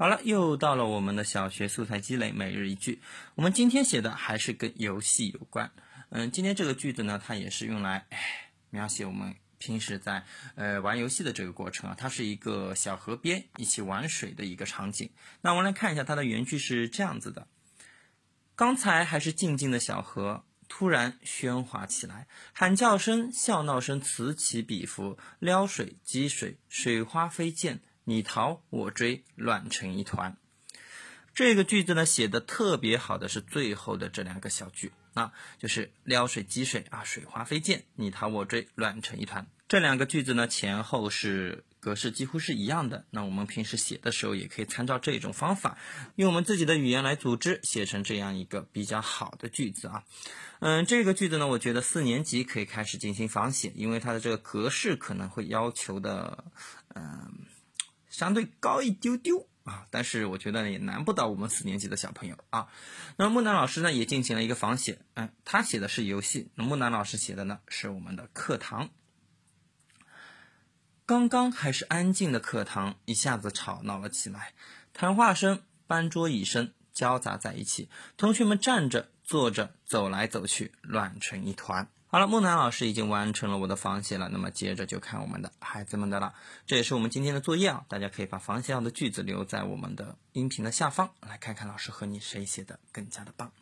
好了，又到了我们的小学素材积累每日一句。我们今天写的还是跟游戏有关。嗯，今天这个句子呢，它也是用来描写我们平时在呃玩游戏的这个过程啊。它是一个小河边一起玩水的一个场景。那我们来看一下它的原句是这样子的：刚才还是静静的小河，突然喧哗起来，喊叫声、笑闹声此起彼伏，撩水、击水，水花飞溅。你逃我追，乱成一团。这个句子呢，写的特别好的是最后的这两个小句啊，就是撩水击水啊，水花飞溅，你逃我追，乱成一团。这两个句子呢，前后是格式几乎是一样的。那我们平时写的时候，也可以参照这种方法，用我们自己的语言来组织，写成这样一个比较好的句子啊。嗯，这个句子呢，我觉得四年级可以开始进行仿写，因为它的这个格式可能会要求的，嗯。相对高一丢丢啊，但是我觉得也难不倒我们四年级的小朋友啊。那么木南老师呢也进行了一个仿写，嗯，他写的是游戏，那木南老师写的呢是我们的课堂。刚刚还是安静的课堂，一下子吵闹了起来，谈话声、搬桌椅声交杂在一起，同学们站着、坐着、走来走去，乱成一团。好了，木楠老师已经完成了我的仿写了，那么接着就看我们的孩子们的了。这也是我们今天的作业啊，大家可以把仿写好的句子留在我们的音频的下方，来看看老师和你谁写的更加的棒。